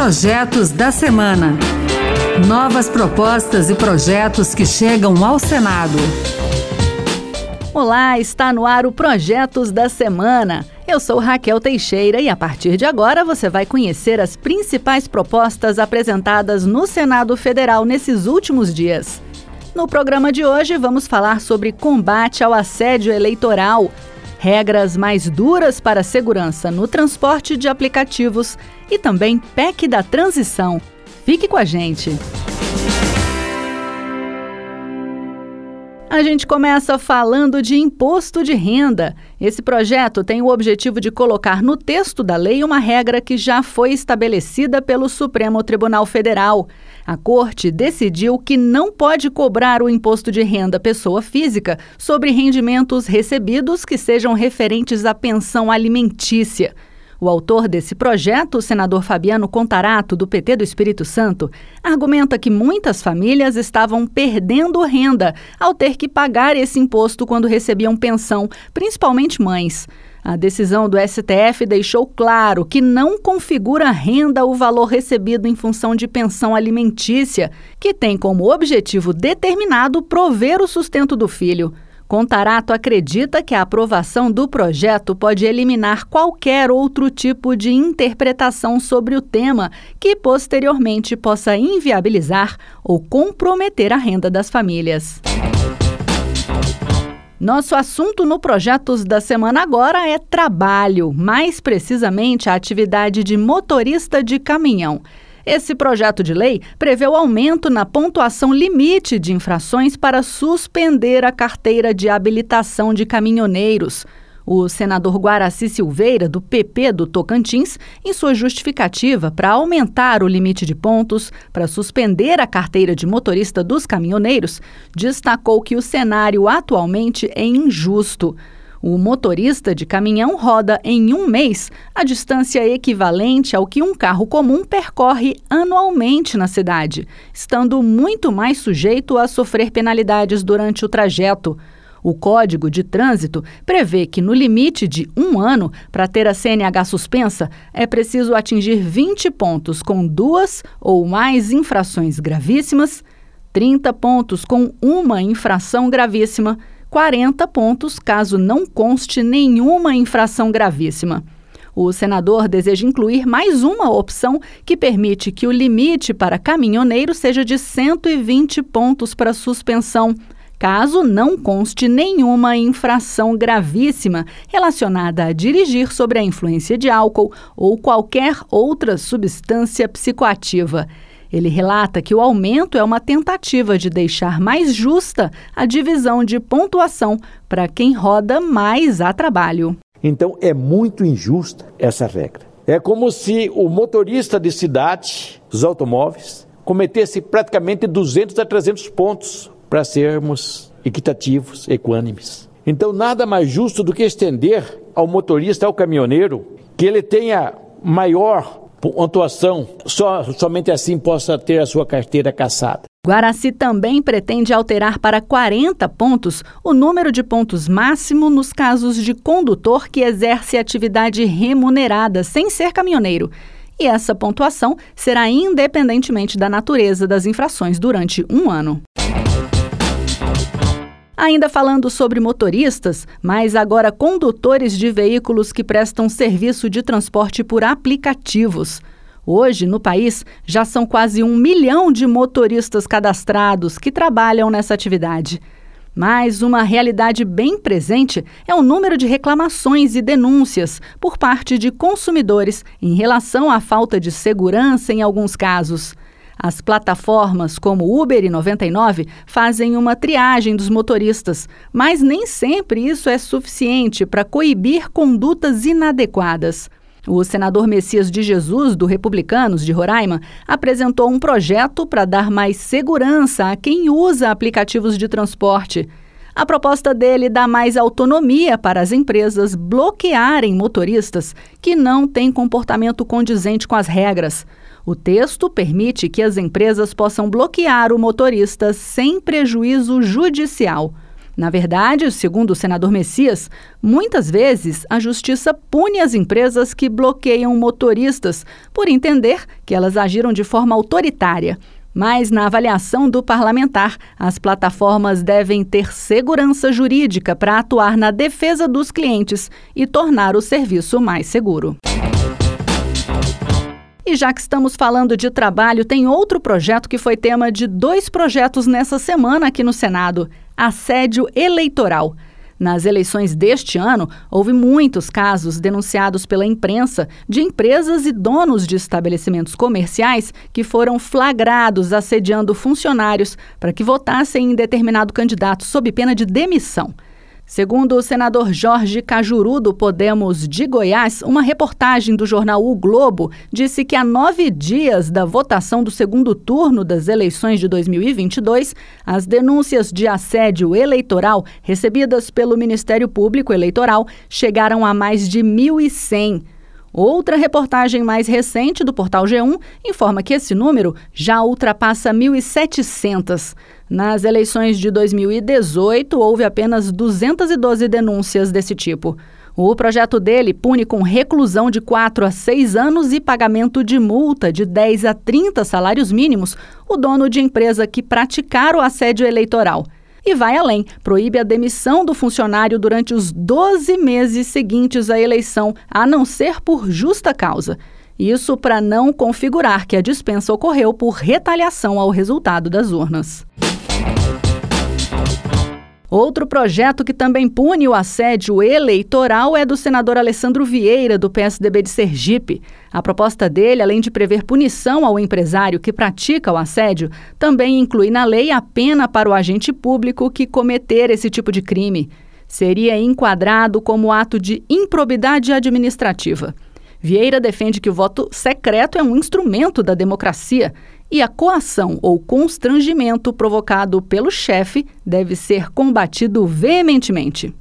Projetos da Semana. Novas propostas e projetos que chegam ao Senado. Olá, está no ar o Projetos da Semana. Eu sou Raquel Teixeira e a partir de agora você vai conhecer as principais propostas apresentadas no Senado Federal nesses últimos dias. No programa de hoje vamos falar sobre combate ao assédio eleitoral regras mais duras para segurança no transporte de aplicativos e também PEC da transição. Fique com a gente. A gente começa falando de imposto de renda. Esse projeto tem o objetivo de colocar no texto da lei uma regra que já foi estabelecida pelo Supremo Tribunal Federal. A Corte decidiu que não pode cobrar o imposto de renda pessoa física sobre rendimentos recebidos que sejam referentes à pensão alimentícia. O autor desse projeto, o senador Fabiano Contarato, do PT do Espírito Santo, argumenta que muitas famílias estavam perdendo renda ao ter que pagar esse imposto quando recebiam pensão, principalmente mães. A decisão do STF deixou claro que não configura renda o valor recebido em função de pensão alimentícia, que tem como objetivo determinado prover o sustento do filho. Contarato acredita que a aprovação do projeto pode eliminar qualquer outro tipo de interpretação sobre o tema que posteriormente possa inviabilizar ou comprometer a renda das famílias. Nosso assunto no Projetos da Semana agora é trabalho, mais precisamente a atividade de motorista de caminhão. Esse projeto de lei prevê o aumento na pontuação limite de infrações para suspender a carteira de habilitação de caminhoneiros. O senador Guaraci Silveira, do PP do Tocantins, em sua justificativa para aumentar o limite de pontos para suspender a carteira de motorista dos caminhoneiros, destacou que o cenário atualmente é injusto. O motorista de caminhão roda em um mês a distância equivalente ao que um carro comum percorre anualmente na cidade, estando muito mais sujeito a sofrer penalidades durante o trajeto. O Código de Trânsito prevê que, no limite de um ano, para ter a CNH suspensa, é preciso atingir 20 pontos com duas ou mais infrações gravíssimas, 30 pontos com uma infração gravíssima 40 pontos caso não conste nenhuma infração gravíssima. O senador deseja incluir mais uma opção que permite que o limite para caminhoneiro seja de 120 pontos para suspensão, caso não conste nenhuma infração gravíssima relacionada a dirigir sobre a influência de álcool ou qualquer outra substância psicoativa. Ele relata que o aumento é uma tentativa de deixar mais justa a divisão de pontuação para quem roda mais a trabalho. Então é muito injusta essa regra. É como se o motorista de cidade, os automóveis, cometesse praticamente 200 a 300 pontos para sermos equitativos, equânimes. Então nada mais justo do que estender ao motorista, ao caminhoneiro, que ele tenha maior pontuação, só, somente assim possa ter a sua carteira caçada. Guaraci também pretende alterar para 40 pontos o número de pontos máximo nos casos de condutor que exerce atividade remunerada sem ser caminhoneiro. E essa pontuação será independentemente da natureza das infrações durante um ano. Ainda falando sobre motoristas, mas agora condutores de veículos que prestam serviço de transporte por aplicativos. Hoje, no país, já são quase um milhão de motoristas cadastrados que trabalham nessa atividade. Mas uma realidade bem presente é o número de reclamações e denúncias por parte de consumidores em relação à falta de segurança em alguns casos. As plataformas como Uber e 99 fazem uma triagem dos motoristas, mas nem sempre isso é suficiente para coibir condutas inadequadas. O senador Messias de Jesus, do Republicanos de Roraima, apresentou um projeto para dar mais segurança a quem usa aplicativos de transporte. A proposta dele dá mais autonomia para as empresas bloquearem motoristas que não têm comportamento condizente com as regras. O texto permite que as empresas possam bloquear o motorista sem prejuízo judicial. Na verdade, segundo o senador Messias, muitas vezes a justiça pune as empresas que bloqueiam motoristas por entender que elas agiram de forma autoritária. Mas, na avaliação do parlamentar, as plataformas devem ter segurança jurídica para atuar na defesa dos clientes e tornar o serviço mais seguro. E já que estamos falando de trabalho, tem outro projeto que foi tema de dois projetos nessa semana aqui no Senado assédio eleitoral. Nas eleições deste ano, houve muitos casos denunciados pela imprensa de empresas e donos de estabelecimentos comerciais que foram flagrados assediando funcionários para que votassem em determinado candidato sob pena de demissão. Segundo o senador Jorge Cajuru, do Podemos de Goiás, uma reportagem do jornal O Globo disse que há nove dias da votação do segundo turno das eleições de 2022, as denúncias de assédio eleitoral recebidas pelo Ministério Público Eleitoral chegaram a mais de 1.100. Outra reportagem mais recente do portal G1 informa que esse número já ultrapassa 1.700. Nas eleições de 2018, houve apenas 212 denúncias desse tipo. O projeto dele pune com reclusão de 4 a 6 anos e pagamento de multa de 10 a 30 salários mínimos o dono de empresa que praticar o assédio eleitoral. E vai além, proíbe a demissão do funcionário durante os 12 meses seguintes à eleição, a não ser por justa causa. Isso para não configurar que a dispensa ocorreu por retaliação ao resultado das urnas. Outro projeto que também pune o assédio eleitoral é do senador Alessandro Vieira, do PSDB de Sergipe. A proposta dele, além de prever punição ao empresário que pratica o assédio, também inclui na lei a pena para o agente público que cometer esse tipo de crime. Seria enquadrado como ato de improbidade administrativa. Vieira defende que o voto secreto é um instrumento da democracia e a coação ou constrangimento provocado pelo chefe deve ser combatido veementemente.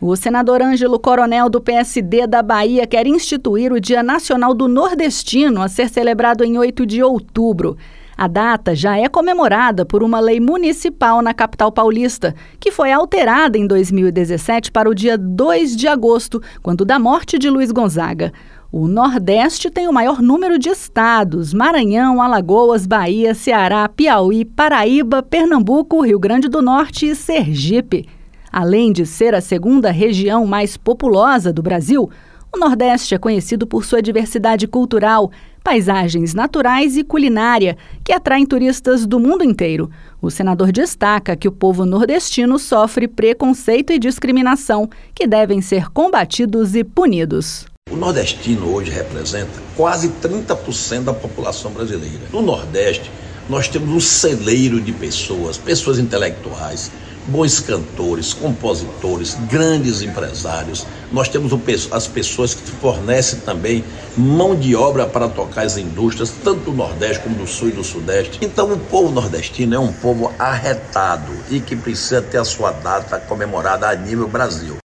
O senador Ângelo Coronel, do PSD da Bahia, quer instituir o Dia Nacional do Nordestino, a ser celebrado em 8 de outubro. A data já é comemorada por uma lei municipal na capital paulista, que foi alterada em 2017 para o dia 2 de agosto, quando da morte de Luiz Gonzaga. O Nordeste tem o maior número de estados: Maranhão, Alagoas, Bahia, Ceará, Piauí, Paraíba, Pernambuco, Rio Grande do Norte e Sergipe. Além de ser a segunda região mais populosa do Brasil, o Nordeste é conhecido por sua diversidade cultural, paisagens naturais e culinária, que atraem turistas do mundo inteiro. O senador destaca que o povo nordestino sofre preconceito e discriminação, que devem ser combatidos e punidos. O nordestino hoje representa quase 30% da população brasileira. No Nordeste, nós temos um celeiro de pessoas, pessoas intelectuais, bons cantores, compositores, grandes empresários. Nós temos as pessoas que fornecem também mão de obra para tocar as indústrias, tanto do Nordeste como do Sul e do Sudeste. Então, o povo nordestino é um povo arretado e que precisa ter a sua data comemorada a nível Brasil.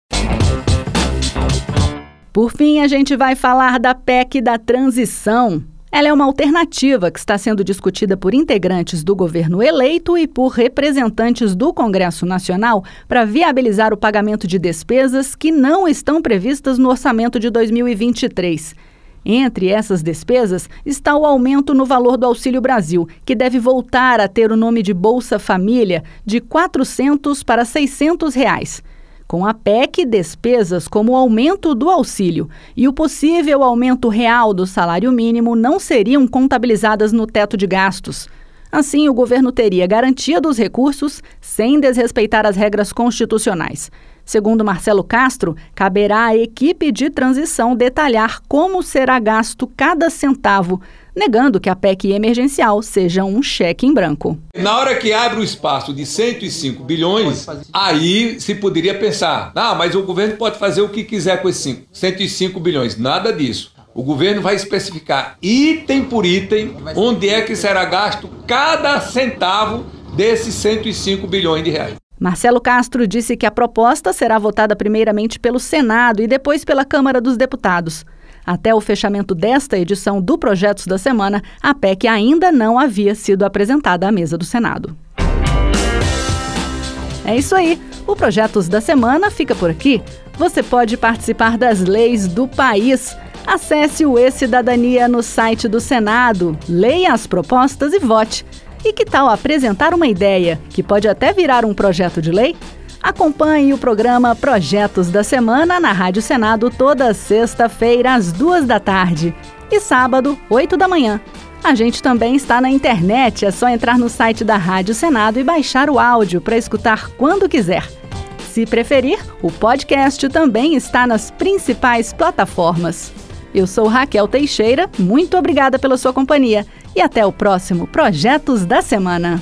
Por fim, a gente vai falar da PEC da transição. Ela é uma alternativa que está sendo discutida por integrantes do governo eleito e por representantes do Congresso Nacional para viabilizar o pagamento de despesas que não estão previstas no orçamento de 2023. Entre essas despesas está o aumento no valor do Auxílio Brasil, que deve voltar a ter o nome de Bolsa Família de R$ 400 para 600 reais. Com a PEC, despesas como o aumento do auxílio e o possível aumento real do salário mínimo não seriam contabilizadas no teto de gastos. Assim, o governo teria garantia dos recursos sem desrespeitar as regras constitucionais. Segundo Marcelo Castro, caberá à equipe de transição detalhar como será gasto cada centavo negando que a PEC emergencial seja um cheque em branco. Na hora que abre o espaço de 105 bilhões, aí se poderia pensar: ah, mas o governo pode fazer o que quiser com esses 105 bilhões. Nada disso. O governo vai especificar item por item onde é que será gasto cada centavo desses 105 bilhões de reais. Marcelo Castro disse que a proposta será votada primeiramente pelo Senado e depois pela Câmara dos Deputados. Até o fechamento desta edição do Projetos da Semana, a PEC ainda não havia sido apresentada à mesa do Senado. É isso aí. O Projetos da Semana fica por aqui. Você pode participar das leis do país. Acesse o E-Cidadania no site do Senado, leia as propostas e vote. E que tal apresentar uma ideia que pode até virar um projeto de lei? Acompanhe o programa Projetos da Semana na Rádio Senado toda sexta-feira às duas da tarde e sábado, oito da manhã. A gente também está na internet, é só entrar no site da Rádio Senado e baixar o áudio para escutar quando quiser. Se preferir, o podcast também está nas principais plataformas. Eu sou Raquel Teixeira, muito obrigada pela sua companhia e até o próximo Projetos da Semana.